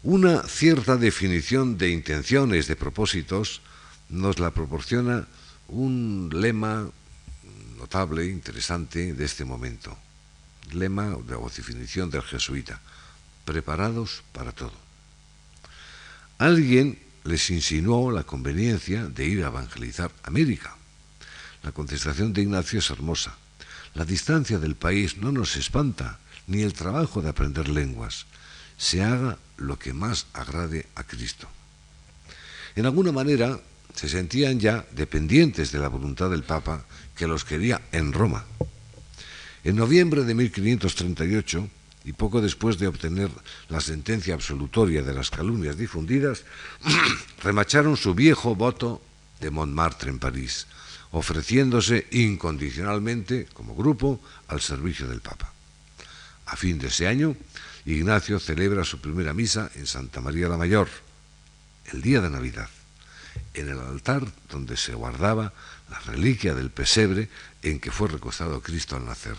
Una cierta definición de intenciones, de propósitos, nos la proporciona un lema notable, interesante de este momento. Lema o definición del jesuita. Preparados para todo. Alguien les insinuó la conveniencia de ir a evangelizar América. La contestación de Ignacio es hermosa. La distancia del país no nos espanta, ni el trabajo de aprender lenguas. Se haga lo que más agrade a Cristo. En alguna manera se sentían ya dependientes de la voluntad del Papa que los quería en Roma. En noviembre de 1538, y poco después de obtener la sentencia absolutoria de las calumnias difundidas, remacharon su viejo voto de Montmartre en París, ofreciéndose incondicionalmente, como grupo, al servicio del Papa. A fin de ese año, Ignacio celebra su primera misa en Santa María la Mayor, el día de Navidad, en el altar donde se guardaba la reliquia del pesebre en que fue recostado Cristo al nacer.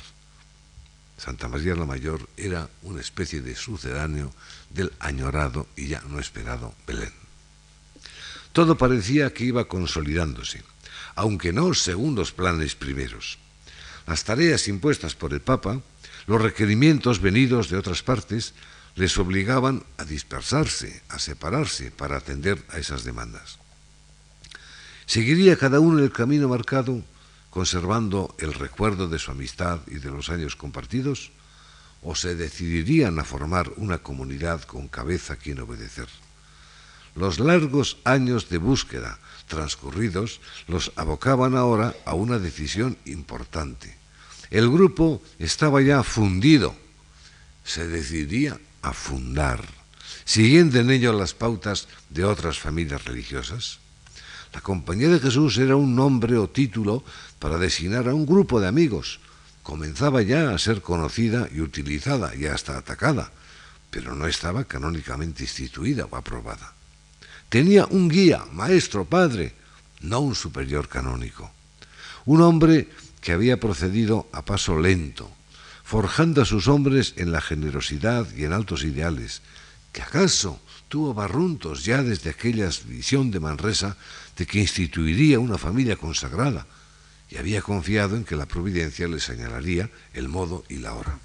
Santa María la Mayor era una especie de sucedáneo del añorado y ya no esperado Belén. Todo parecía que iba consolidándose, aunque no según los planes primeros. Las tareas impuestas por el Papa los requerimientos venidos de otras partes les obligaban a dispersarse, a separarse para atender a esas demandas. ¿Seguiría cada uno el camino marcado, conservando el recuerdo de su amistad y de los años compartidos? ¿O se decidirían a formar una comunidad con cabeza a quien obedecer? Los largos años de búsqueda transcurridos los abocaban ahora a una decisión importante el grupo estaba ya fundido. Se decidiría a fundar, siguiendo en ello las pautas de otras familias religiosas. La Compañía de Jesús era un nombre o título para designar a un grupo de amigos. Comenzaba ya a ser conocida y utilizada y hasta atacada, pero no estaba canónicamente instituida o aprobada. Tenía un guía, maestro, padre, no un superior canónico. Un hombre que había procedido a paso lento, forjando a sus hombres en la generosidad y en altos ideales, que acaso tuvo barruntos ya desde aquella visión de Manresa de que instituiría una familia consagrada, y había confiado en que la providencia le señalaría el modo y la hora.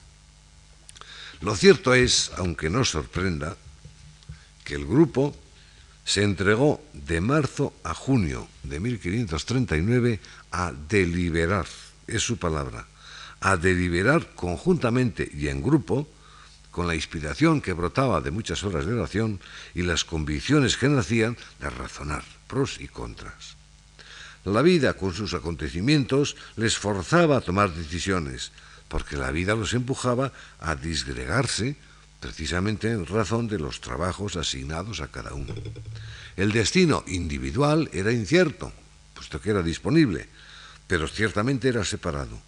Lo cierto es, aunque no sorprenda, que el grupo se entregó de marzo a junio de 1539 a deliberar, es su palabra, a deliberar conjuntamente y en grupo, con la inspiración que brotaba de muchas horas de oración y las convicciones que nacían de razonar pros y contras. La vida con sus acontecimientos les forzaba a tomar decisiones, porque la vida los empujaba a disgregarse precisamente en razón de los trabajos asignados a cada uno. El destino individual era incierto, puesto que era disponible, pero ciertamente era separado.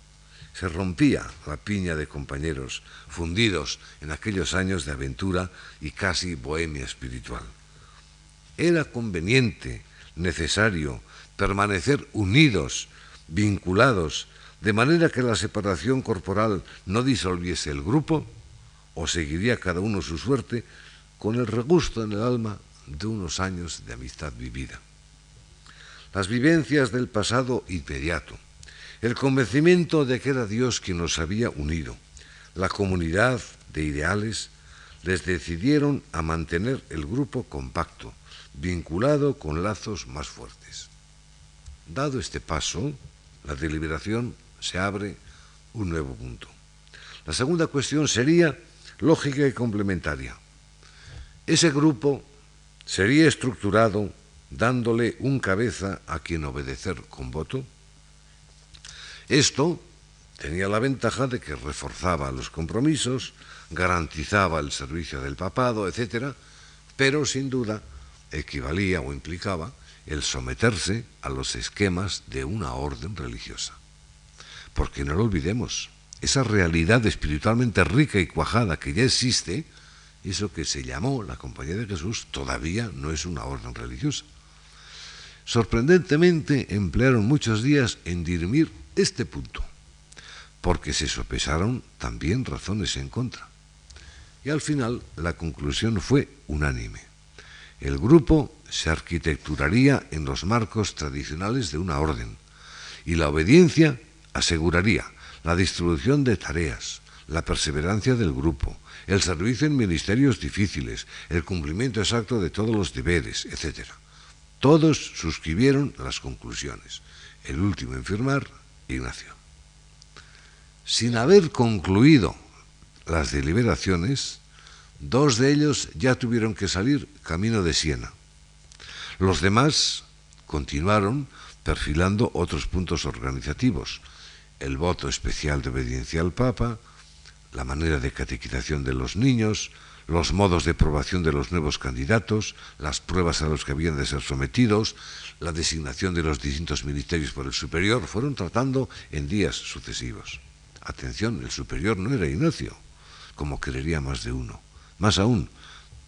Se rompía la piña de compañeros fundidos en aquellos años de aventura y casi bohemia espiritual. Era conveniente, necesario, permanecer unidos, vinculados, de manera que la separación corporal no disolviese el grupo, o seguiría cada uno su suerte con el regusto en el alma de unos años de amistad vivida. Las vivencias del pasado inmediato, el convencimiento de que era Dios quien nos había unido, la comunidad de ideales, les decidieron a mantener el grupo compacto, vinculado con lazos más fuertes. Dado este paso, la deliberación se abre un nuevo punto. La segunda cuestión sería lógica y complementaria. Ese grupo sería estructurado dándole un cabeza a quien obedecer con voto. Esto tenía la ventaja de que reforzaba los compromisos, garantizaba el servicio del papado, etc., pero sin duda equivalía o implicaba el someterse a los esquemas de una orden religiosa. Porque no lo olvidemos, esa realidad espiritualmente rica y cuajada que ya existe, eso que se llamó la Compañía de Jesús, todavía no es una orden religiosa. Sorprendentemente emplearon muchos días en dirimir este punto, porque se sopesaron también razones en contra. Y al final la conclusión fue unánime. El grupo se arquitecturaría en los marcos tradicionales de una orden y la obediencia aseguraría la distribución de tareas, la perseverancia del grupo, el servicio en ministerios difíciles, el cumplimiento exacto de todos los deberes, etc. Todos suscribieron las conclusiones. El último en firmar, Ignacio. Sin haber concluido las deliberaciones, dos de ellos ya tuvieron que salir camino de Siena. Los demás continuaron perfilando otros puntos organizativos, el voto especial de obediencia al Papa, la manera de catequización de los niños, los modos de aprobación de los nuevos candidatos, las pruebas a los que habían de ser sometidos, la designación de los distintos ministerios por el superior, fueron tratando en días sucesivos. Atención, el superior no era Ignacio, como creería más de uno. Más aún,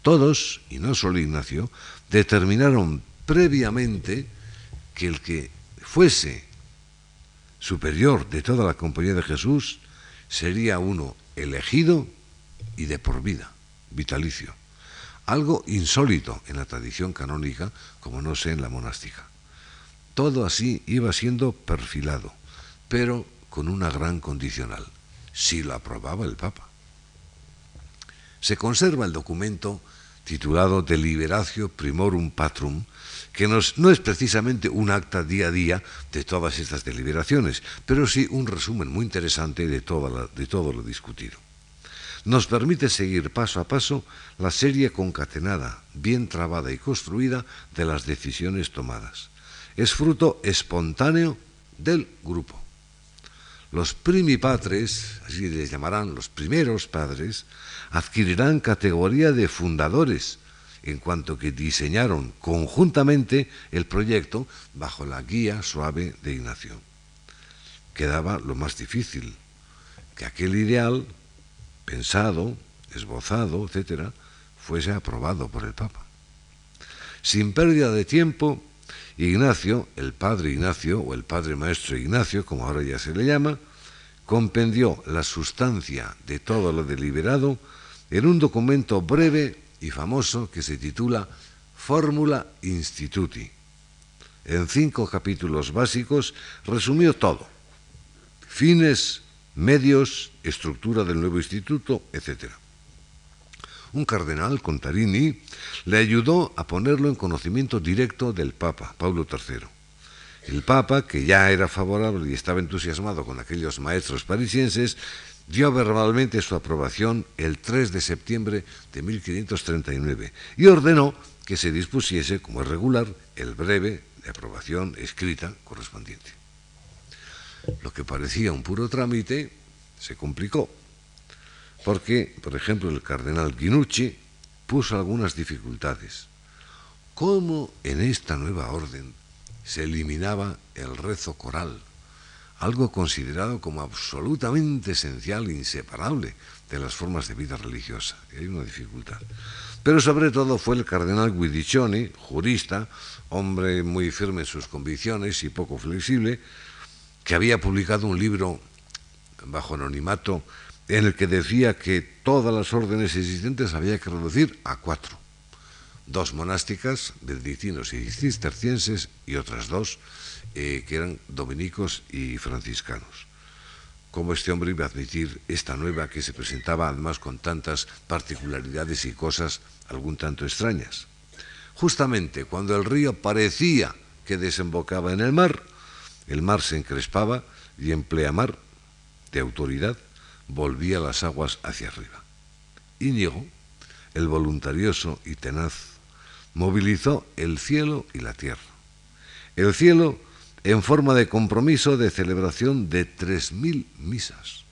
todos, y no solo Ignacio, determinaron previamente que el que fuese superior de toda la compañía de Jesús sería uno elegido y de por vida, vitalicio. Algo insólito en la tradición canónica, como no sé en la monástica. Todo así iba siendo perfilado, pero con una gran condicional, si lo aprobaba el Papa. Se conserva el documento titulado Deliberatio Primorum Patrum, que no es precisamente un acta día a día de todas estas deliberaciones, pero sí un resumen muy interesante de, todo lo discutido. Nos permite seguir paso a paso la serie concatenada, bien trabada y construida de las decisiones tomadas. Es fruto espontáneo del grupo. Los primipatres, así les llamarán los primeros padres, adquirirán categoría de fundadores en cuanto que diseñaron conjuntamente el proyecto bajo la guía suave de Ignacio. Quedaba lo más difícil, que aquel ideal, pensado, esbozado, etc., fuese aprobado por el Papa. Sin pérdida de tiempo, Ignacio, el padre Ignacio, o el padre maestro Ignacio, como ahora ya se le llama, compendió la sustancia de todo lo deliberado en un documento breve y famoso que se titula Fórmula Instituti. En cinco capítulos básicos resumió todo. Fines, medios, estructura del nuevo instituto, etc. Un cardenal, Contarini, le ayudó a ponerlo en conocimiento directo del Papa, Pablo III. El Papa, que ya era favorable y estaba entusiasmado con aquellos maestros parisienses, dio verbalmente su aprobación el 3 de septiembre de 1539 y ordenó que se dispusiese, como es regular, el breve de aprobación escrita correspondiente. Lo que parecía un puro trámite se complicó, porque, por ejemplo, el cardenal Guinucci puso algunas dificultades. ¿Cómo en esta nueva orden se eliminaba el rezo coral, algo considerado como absolutamente esencial e inseparable de las formas de vida religiosa. Hay una dificultad. Pero sobre todo fue el cardenal Guidiccioni, jurista, hombre muy firme en sus convicciones y poco flexible, que había publicado un libro bajo anonimato en el que decía que todas las órdenes existentes había que reducir a cuatro dos monásticas, benedictinos y cistercienses, y otras dos eh, que eran dominicos y franciscanos. ¿Cómo este hombre iba a admitir esta nueva que se presentaba además con tantas particularidades y cosas algún tanto extrañas? Justamente cuando el río parecía que desembocaba en el mar, el mar se encrespaba y en pleamar de autoridad volvía las aguas hacia arriba. Íñigo, el voluntarioso y tenaz movilizó el cielo y la tierra. El cielo en forma de compromiso de celebración de tres mil misas.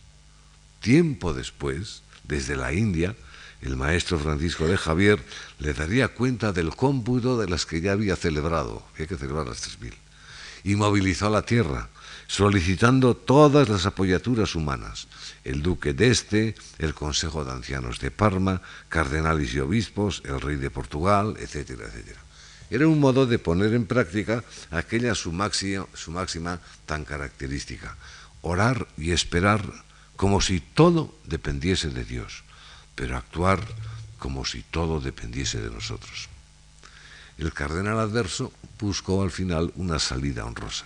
Tiempo después, desde la India, el maestro Francisco de Javier le daría cuenta del cómputo de las que ya había celebrado, había que celebrar las tres mil, y movilizó la tierra, solicitando todas las apoyaturas humanas, el duque de Este, el Consejo de Ancianos de Parma, cardenales y obispos, el rey de Portugal, etcétera, etcétera. Era un modo de poner en práctica aquella su máxima, su máxima tan característica, orar y esperar como si todo dependiese de Dios, pero actuar como si todo dependiese de nosotros. El cardenal adverso buscó al final una salida honrosa,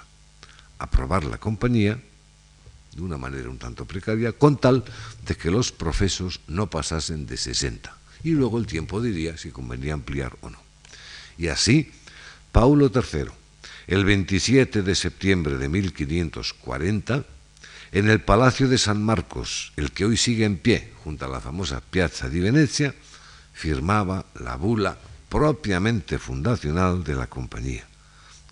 aprobar la compañía de una manera un tanto precaria, con tal de que los profesos no pasasen de 60. Y luego el tiempo diría si convenía ampliar o no. Y así, Paulo III, el 27 de septiembre de 1540, en el Palacio de San Marcos, el que hoy sigue en pie junto a la famosa Piazza di Venezia, firmaba la bula propiamente fundacional de la compañía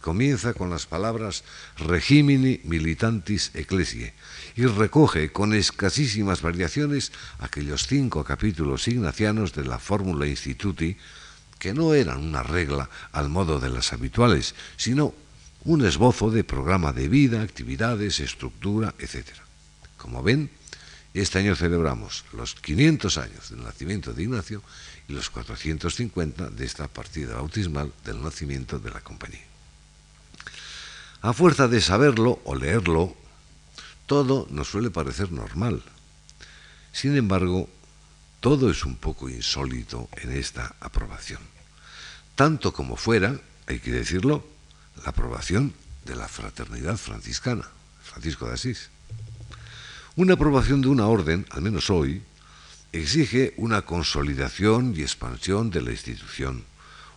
comienza con las palabras regimini militantis ecclesiae y recoge con escasísimas variaciones aquellos cinco capítulos ignacianos de la Fórmula Instituti que no eran una regla al modo de las habituales, sino un esbozo de programa de vida, actividades, estructura, etc. Como ven, este año celebramos los 500 años del nacimiento de Ignacio y los 450 de esta partida bautismal del nacimiento de la compañía. A fuerza de saberlo o leerlo, todo nos suele parecer normal. Sin embargo, todo es un poco insólito en esta aprobación. Tanto como fuera, hay que decirlo, la aprobación de la fraternidad franciscana, Francisco de Asís. Una aprobación de una orden, al menos hoy, exige una consolidación y expansión de la institución,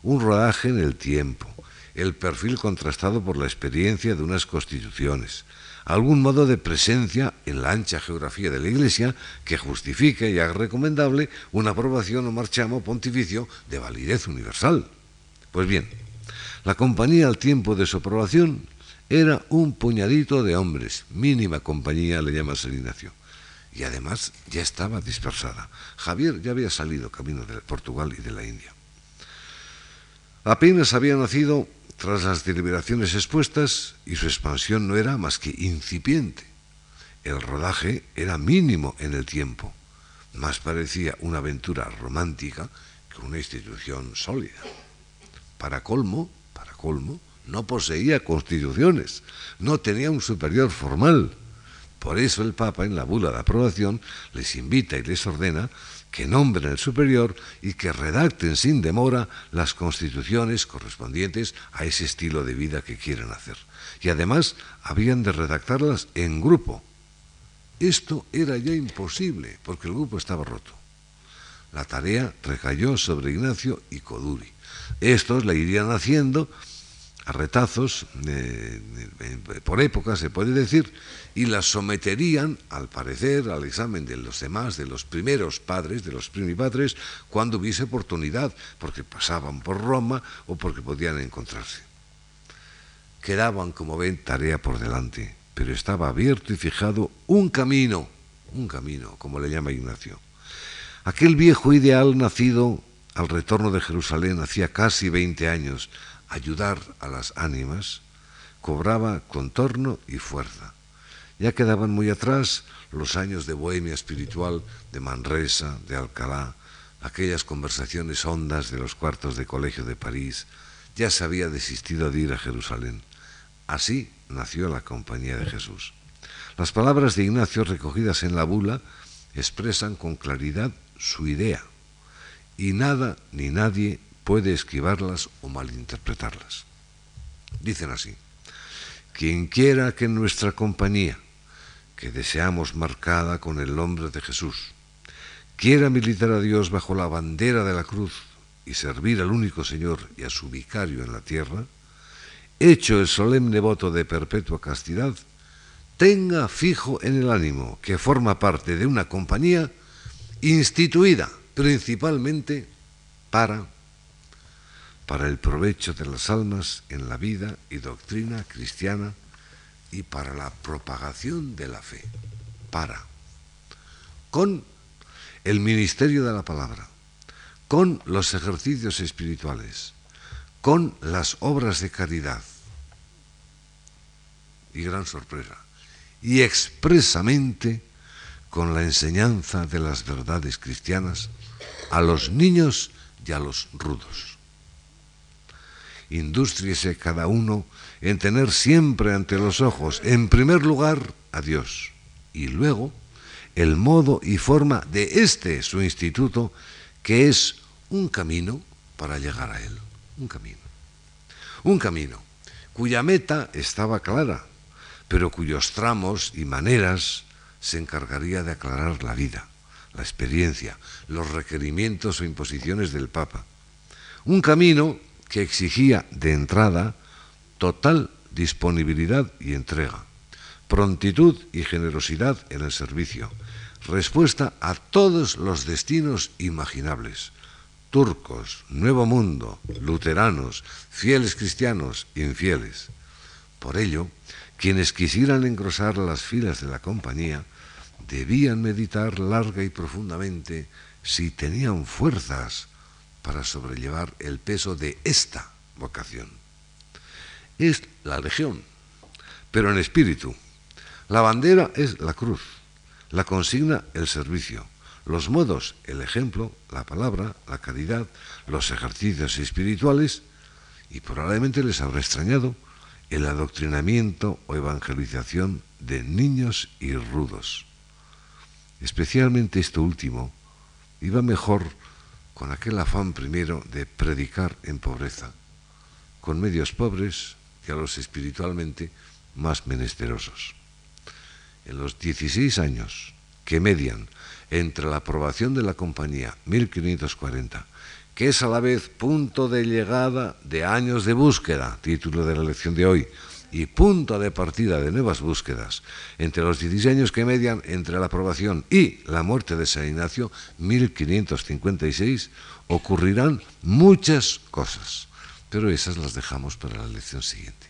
un rodaje en el tiempo, el perfil contrastado por la experiencia de unas constituciones, algún modo de presencia en la ancha geografía de la Iglesia que justifique y haga recomendable una aprobación o marchamo pontificio de validez universal. Pues bien, la compañía al tiempo de su aprobación era un puñadito de hombres, mínima compañía le llama San Ignacio, y además ya estaba dispersada. Javier ya había salido camino de Portugal y de la India. Apenas había nacido tras las deliberaciones expuestas y su expansión no era más que incipiente. El rodaje era mínimo en el tiempo, más parecía una aventura romántica que una institución sólida. Para colmo, para colmo, no poseía constituciones, no tenía un superior formal. Por eso el Papa en la bula de aprobación les invita y les ordena que nombren el superior y que redacten sin demora las constituciones correspondientes a ese estilo de vida que quieren hacer. Y además habían de redactarlas en grupo. Esto era ya imposible porque el grupo estaba roto. La tarea recayó sobre Ignacio y Coduri. Estos la irían haciendo a retazos eh, eh, por época, se puede decir, y las someterían, al parecer, al examen de los demás, de los primeros padres, de los primipatres, cuando hubiese oportunidad, porque pasaban por Roma o porque podían encontrarse. Quedaban, como ven, tarea por delante, pero estaba abierto y fijado un camino, un camino, como le llama Ignacio. Aquel viejo ideal nacido al retorno de Jerusalén hacía casi 20 años, ayudar a las ánimas, cobraba contorno y fuerza. Ya quedaban muy atrás los años de bohemia espiritual de Manresa, de Alcalá, aquellas conversaciones hondas de los cuartos de colegio de París. Ya se había desistido de ir a Jerusalén. Así nació la Compañía de Jesús. Las palabras de Ignacio recogidas en la bula expresan con claridad su idea, y nada ni nadie puede esquivarlas o malinterpretarlas. Dicen así, quien quiera que nuestra compañía, que deseamos marcada con el nombre de Jesús, quiera militar a Dios bajo la bandera de la cruz y servir al único Señor y a su vicario en la tierra, hecho el solemne voto de perpetua castidad, tenga fijo en el ánimo que forma parte de una compañía instituida principalmente para para el provecho de las almas en la vida y doctrina cristiana y para la propagación de la fe. Para. Con el ministerio de la palabra, con los ejercicios espirituales, con las obras de caridad. Y gran sorpresa. Y expresamente con la enseñanza de las verdades cristianas a los niños y a los rudos indústriese cada uno en tener siempre ante los ojos, en primer lugar, a Dios, y luego el modo y forma de este su instituto, que es un camino para llegar a él, un camino. Un camino cuya meta estaba clara, pero cuyos tramos y maneras se encargaría de aclarar la vida, la experiencia, los requerimientos o imposiciones del Papa. Un camino que exigía de entrada total disponibilidad y entrega, prontitud y generosidad en el servicio, respuesta a todos los destinos imaginables, turcos, Nuevo Mundo, luteranos, fieles cristianos, infieles. Por ello, quienes quisieran engrosar las filas de la compañía debían meditar larga y profundamente si tenían fuerzas para sobrellevar el peso de esta vocación. Es la legión, pero en espíritu. La bandera es la cruz, la consigna el servicio, los modos el ejemplo, la palabra, la caridad, los ejercicios espirituales y probablemente les habrá extrañado el adoctrinamiento o evangelización de niños y rudos. Especialmente esto último iba mejor con aquel afán primero de predicar en pobreza, con medios pobres y a los espiritualmente más menesterosos. En los 16 años que median entre la aprobación de la compañía 1540, que es a la vez punto de llegada de años de búsqueda, título de la lección de hoy, y punto de partida de nuevas búsquedas entre los 16 años que median entre la aprobación y la muerte de San Ignacio, 1556, ocurrirán muchas cosas, pero esas las dejamos para la lección siguiente.